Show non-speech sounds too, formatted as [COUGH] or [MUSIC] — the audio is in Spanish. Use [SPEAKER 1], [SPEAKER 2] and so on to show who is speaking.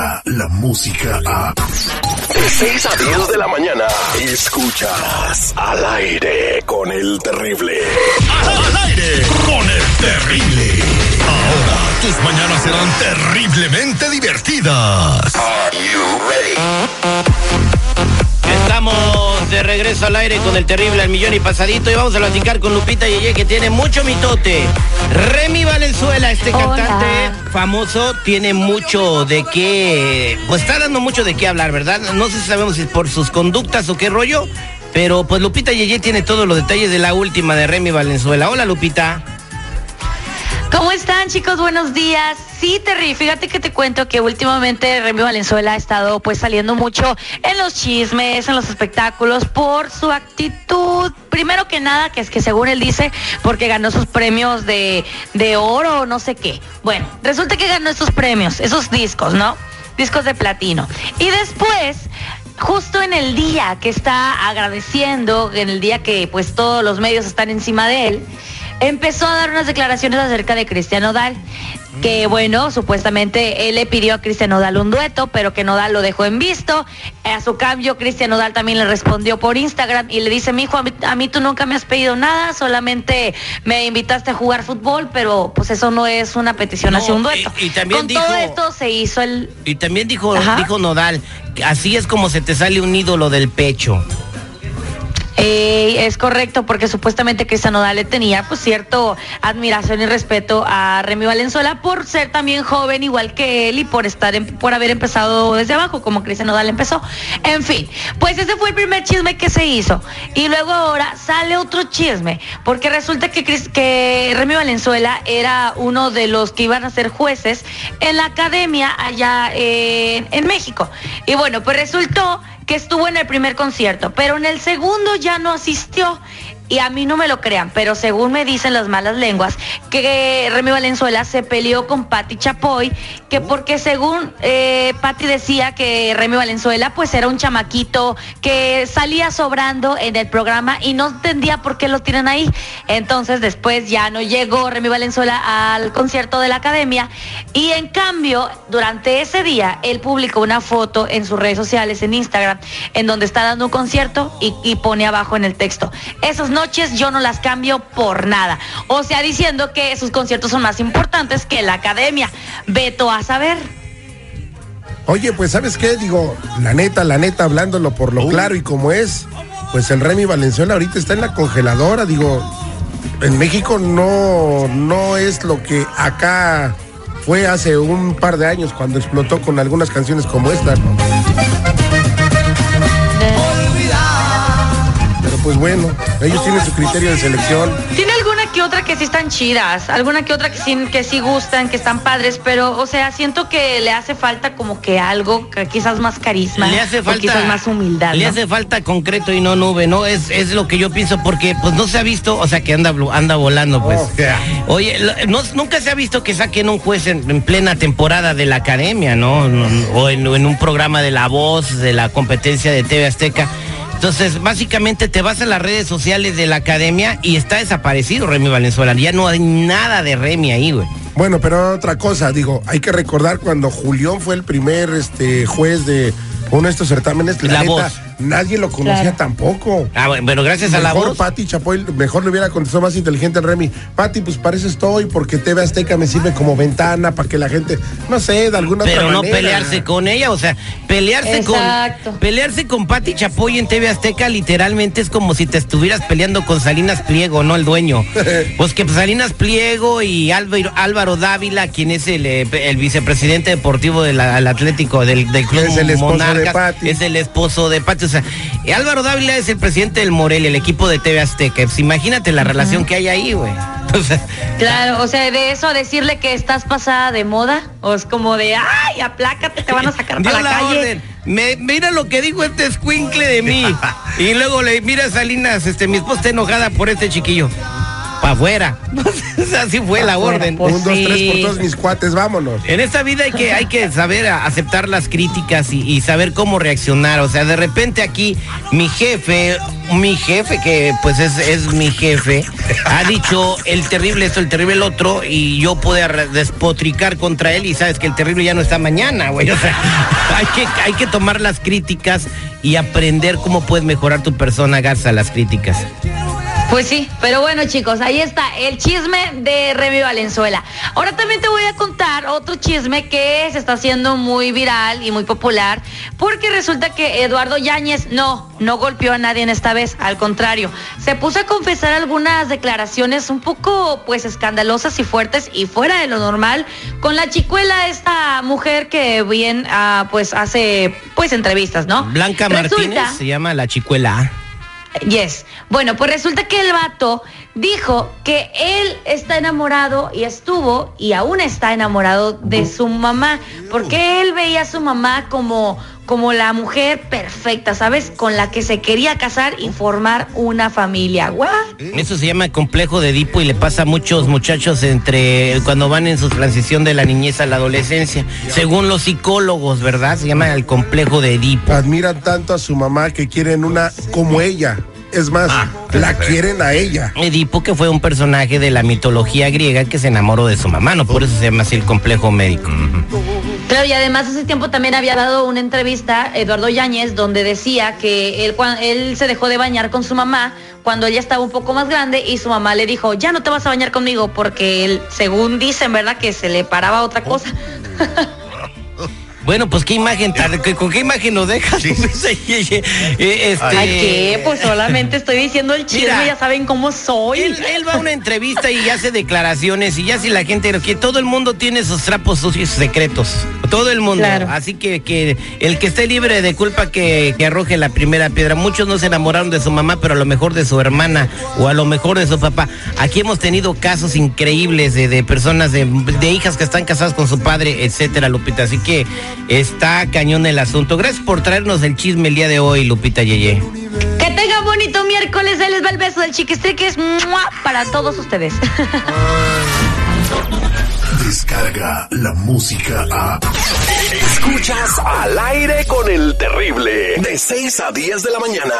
[SPEAKER 1] llega la música a...
[SPEAKER 2] De 6 a 10 de la mañana, escuchas al aire con el terrible.
[SPEAKER 3] Al aire con el terrible. Ahora tus mañanas serán terriblemente divertidas.
[SPEAKER 4] Estamos de regreso al aire con el terrible al millón y pasadito y vamos a platicar con Lupita Yeye que tiene mucho mitote. Remy Valenzuela, este
[SPEAKER 5] Hola.
[SPEAKER 4] cantante famoso, tiene mucho de qué, pues está dando mucho de qué hablar, ¿verdad? No sé si sabemos si por sus conductas o qué rollo, pero pues Lupita Yeye tiene todos los detalles de la última de Remy Valenzuela. Hola Lupita.
[SPEAKER 5] ¿Cómo están chicos? Buenos días. Sí, Terry, fíjate que te cuento que últimamente Remy Valenzuela ha estado pues saliendo mucho en los chismes, en los espectáculos por su actitud. Primero que nada, que es que según él dice, porque ganó sus premios de, de oro o no sé qué. Bueno, resulta que ganó estos premios, esos discos, ¿no? Discos de platino. Y después justo en el día que está agradeciendo, en el día que pues todos los medios están encima de él, empezó a dar unas declaraciones acerca de Cristian Nodal. Que bueno, supuestamente él le pidió a Cristian Nodal un dueto, pero que Nodal lo dejó en visto. A su cambio, Cristian Nodal también le respondió por Instagram y le dice, mi hijo, a mí, a mí tú nunca me has pedido nada, solamente me invitaste a jugar fútbol, pero pues eso no es una petición
[SPEAKER 4] No,
[SPEAKER 5] hacia un dueto.
[SPEAKER 4] y- y también
[SPEAKER 5] Con
[SPEAKER 4] dijo-
[SPEAKER 5] todo esto se hizo el...
[SPEAKER 4] Y también dijo,
[SPEAKER 5] Ajá.
[SPEAKER 4] dijo Nodal, así es como se te sale un ídolo del pecho.
[SPEAKER 5] Es correcto, porque supuestamente Cristian Nodal le tenía pues cierto admiración y respeto a Remy Valenzuela por ser también joven igual que él y por estar en- por haber empezado desde abajo como Cristian Nodal empezó. En fin, pues ese fue el primer chisme que se hizo. Y luego ahora sale otro chisme, porque resulta que, Cris- que Remy Valenzuela era uno de los que iban a ser jueces en la academia allá eh, en México. Y bueno, pues resultó que estuvo en el primer concierto, pero en el segundo ya no asistió. Y a mí no me lo crean, pero según me dicen las malas lenguas, que Remy Valenzuela se peleó con Patti Chapoy, que porque según eh, Patti decía que Remy Valenzuela pues era un chamaquito que salía sobrando en el programa y no entendía por qué lo tienen ahí. Entonces después ya no llegó Remy Valenzuela al concierto de la academia y en cambio durante ese día él publicó una foto en sus redes sociales, en Instagram, en donde está dando un concierto y, pone abajo en el texto, esas noches yo no las cambio por nada. O sea, diciendo que sus conciertos son más importantes que la academia. Veto a saber.
[SPEAKER 6] Oye, pues ¿sabes qué? Digo, la neta, la neta, hablándolo por lo claro y como es, pues el Remy Valenzuela ahorita está en la congeladora, digo, en México no, no es lo que acá fue hace un par de años cuando explotó con algunas canciones como esta, ¿no? Pero pues bueno, ellos tienen su criterio de selección.
[SPEAKER 5] Tiene alguna que otra que sí están chidas, alguna que otra que sí, que sí gustan, que están padres, pero, o sea, siento que le hace falta como que algo, que quizás más carisma,
[SPEAKER 4] Le hace
[SPEAKER 5] o
[SPEAKER 4] falta
[SPEAKER 5] quizás más humildad.
[SPEAKER 4] Le
[SPEAKER 5] ¿no?
[SPEAKER 4] hace falta concreto y no nube, ¿no? Es, es lo que yo pienso porque pues no se ha visto, o sea que anda anda volando pues.
[SPEAKER 6] Oh, yeah.
[SPEAKER 4] Oye, lo- no- nunca se ha visto que saquen un juez en, en plena temporada de la academia, ¿no? En, o en un programa de La Voz, de la competencia de TV Azteca. Entonces, básicamente te vas a las redes sociales de la academia y está desaparecido Remy Valenzuela. Ya no hay nada de Remy ahí, güey.
[SPEAKER 6] Bueno, pero otra cosa, digo, hay que recordar cuando Julián fue el primer este juez de uno de estos certámenes, la,
[SPEAKER 4] La
[SPEAKER 6] neta,
[SPEAKER 4] Voz.
[SPEAKER 6] Nadie lo conocía
[SPEAKER 5] Claro.
[SPEAKER 6] tampoco.
[SPEAKER 4] Ah, bueno, gracias a la
[SPEAKER 6] mejor
[SPEAKER 4] voz.
[SPEAKER 6] Pati Chapoy, mejor le hubiera contestado más inteligente al Remy. Pati, pues para eso estoy, porque TV Azteca me sirve como ventana para que la gente, no sé, de alguna
[SPEAKER 4] pero
[SPEAKER 6] otra
[SPEAKER 4] no
[SPEAKER 6] manera.
[SPEAKER 4] pelearse con ella, o sea, pelearse
[SPEAKER 5] Exacto.
[SPEAKER 4] con pelearse con Pati Chapoy en TV Azteca literalmente es como si te estuvieras peleando con Salinas Pliego, no el dueño. [LAUGHS] pues que Salinas Pliego y Álvaro, Álvaro Dávila, quien es el, eh, el vicepresidente deportivo del Atlético del, del club
[SPEAKER 6] Es el esposo de Pati.
[SPEAKER 4] es el esposo de Pati, o sea, y Álvaro Dávila es el presidente del Morelia, el equipo de TV Azteca. Pues imagínate la relación que hay ahí, güey. O sea,
[SPEAKER 5] Claro, o sea, de eso a decirle que estás pasada de moda, o es como de, ay, aplácate, te van a sacar [LAUGHS] para la,
[SPEAKER 4] la
[SPEAKER 5] calle.
[SPEAKER 4] orden. Me- mira lo que dijo este escuincle de mí. [LAUGHS] y luego le mira Salinas, este, mi esposa está enojada por este chiquillo. Para afuera. [LAUGHS] Así fue la orden.
[SPEAKER 5] Pues
[SPEAKER 6] Un, dos,
[SPEAKER 5] sí.
[SPEAKER 6] tres por todos mis cuates, vámonos.
[SPEAKER 4] En esta vida hay que, hay que saber aceptar las críticas y, y saber cómo reaccionar. O sea, de repente aquí mi jefe, mi jefe, que pues es, es mi jefe, ha dicho el terrible esto, el terrible el otro, y yo pude despotricar contra él y sabes que el terrible ya no está mañana, güey. O sea, [LAUGHS] hay que, hay que tomar las críticas y aprender cómo puedes mejorar tu persona, Garza, las críticas.
[SPEAKER 5] Pues sí, pero bueno chicos, ahí está el chisme de Remy Valenzuela. Ahora también te voy a contar otro chisme que se está haciendo muy viral y muy popular, porque resulta que Eduardo Yáñez no, no golpeó a nadie en esta vez, al contrario, se puso a confesar algunas declaraciones un poco pues escandalosas y fuertes y fuera de lo normal con la chicuela, esta mujer que bien ah, pues hace pues entrevistas, ¿no?
[SPEAKER 4] Blanca
[SPEAKER 5] Resulta-
[SPEAKER 4] Martínez se llama la chicuela.
[SPEAKER 5] Yes. Bueno, pues resulta que el vato dijo que él está enamorado y estuvo y aún está enamorado de su mamá, porque él veía a su mamá como como la mujer perfecta, ¿sabes? Con la que se quería casar y formar una familia. ¿What?
[SPEAKER 4] Eso se llama complejo de Edipo y le pasa a muchos muchachos entre cuando van en su transición de la niñez a la adolescencia. Según los psicólogos, ¿verdad? Se llama el complejo de Edipo.
[SPEAKER 6] Admiran tanto a su mamá que quieren una como ella. Es más, la quieren a ella.
[SPEAKER 4] Edipo que fue un personaje de la mitología griega que se enamoró de su mamá, no por eso se llama así el complejo médico.
[SPEAKER 5] Claro, y además hace tiempo también había dado una entrevista Eduardo Yáñez donde decía que él, él se dejó de bañar con su mamá cuando ella estaba un poco más grande y su mamá le dijo, ya no te vas a bañar conmigo porque él, según dicen, ¿verdad? Que se le paraba otra cosa.
[SPEAKER 4] Bueno, pues qué imagen, ¿con qué imagen nos dejas? [LAUGHS] Eh, este-
[SPEAKER 5] Ay, ¿qué? Pues solamente estoy diciendo el chisme,
[SPEAKER 4] Mira,
[SPEAKER 5] ya saben cómo soy.
[SPEAKER 4] Él, él va a una entrevista y hace declaraciones y ya si la gente, que todo el mundo tiene sus trapos sucios y secretos, todo el mundo.
[SPEAKER 5] Claro.
[SPEAKER 4] Así que, que el que esté libre de culpa que, que arroje la primera piedra. Muchos no se enamoraron de su mamá, pero a lo mejor de su hermana o a lo mejor de su papá. Aquí hemos tenido casos increíbles de, de personas, de, de hijas que están casadas con su padre, etcétera, Lupita. Así que está cañón el asunto. Gracias por traernos el chisme el día de hoy, Lupita Yeye.
[SPEAKER 5] Que tengan bonito miércoles, ahí les va el beso del chiquistriques para todos ustedes. [LAUGHS]
[SPEAKER 1] Descarga la música a.
[SPEAKER 2] Escuchas al aire con el terrible. De 6 a 10 de la mañana.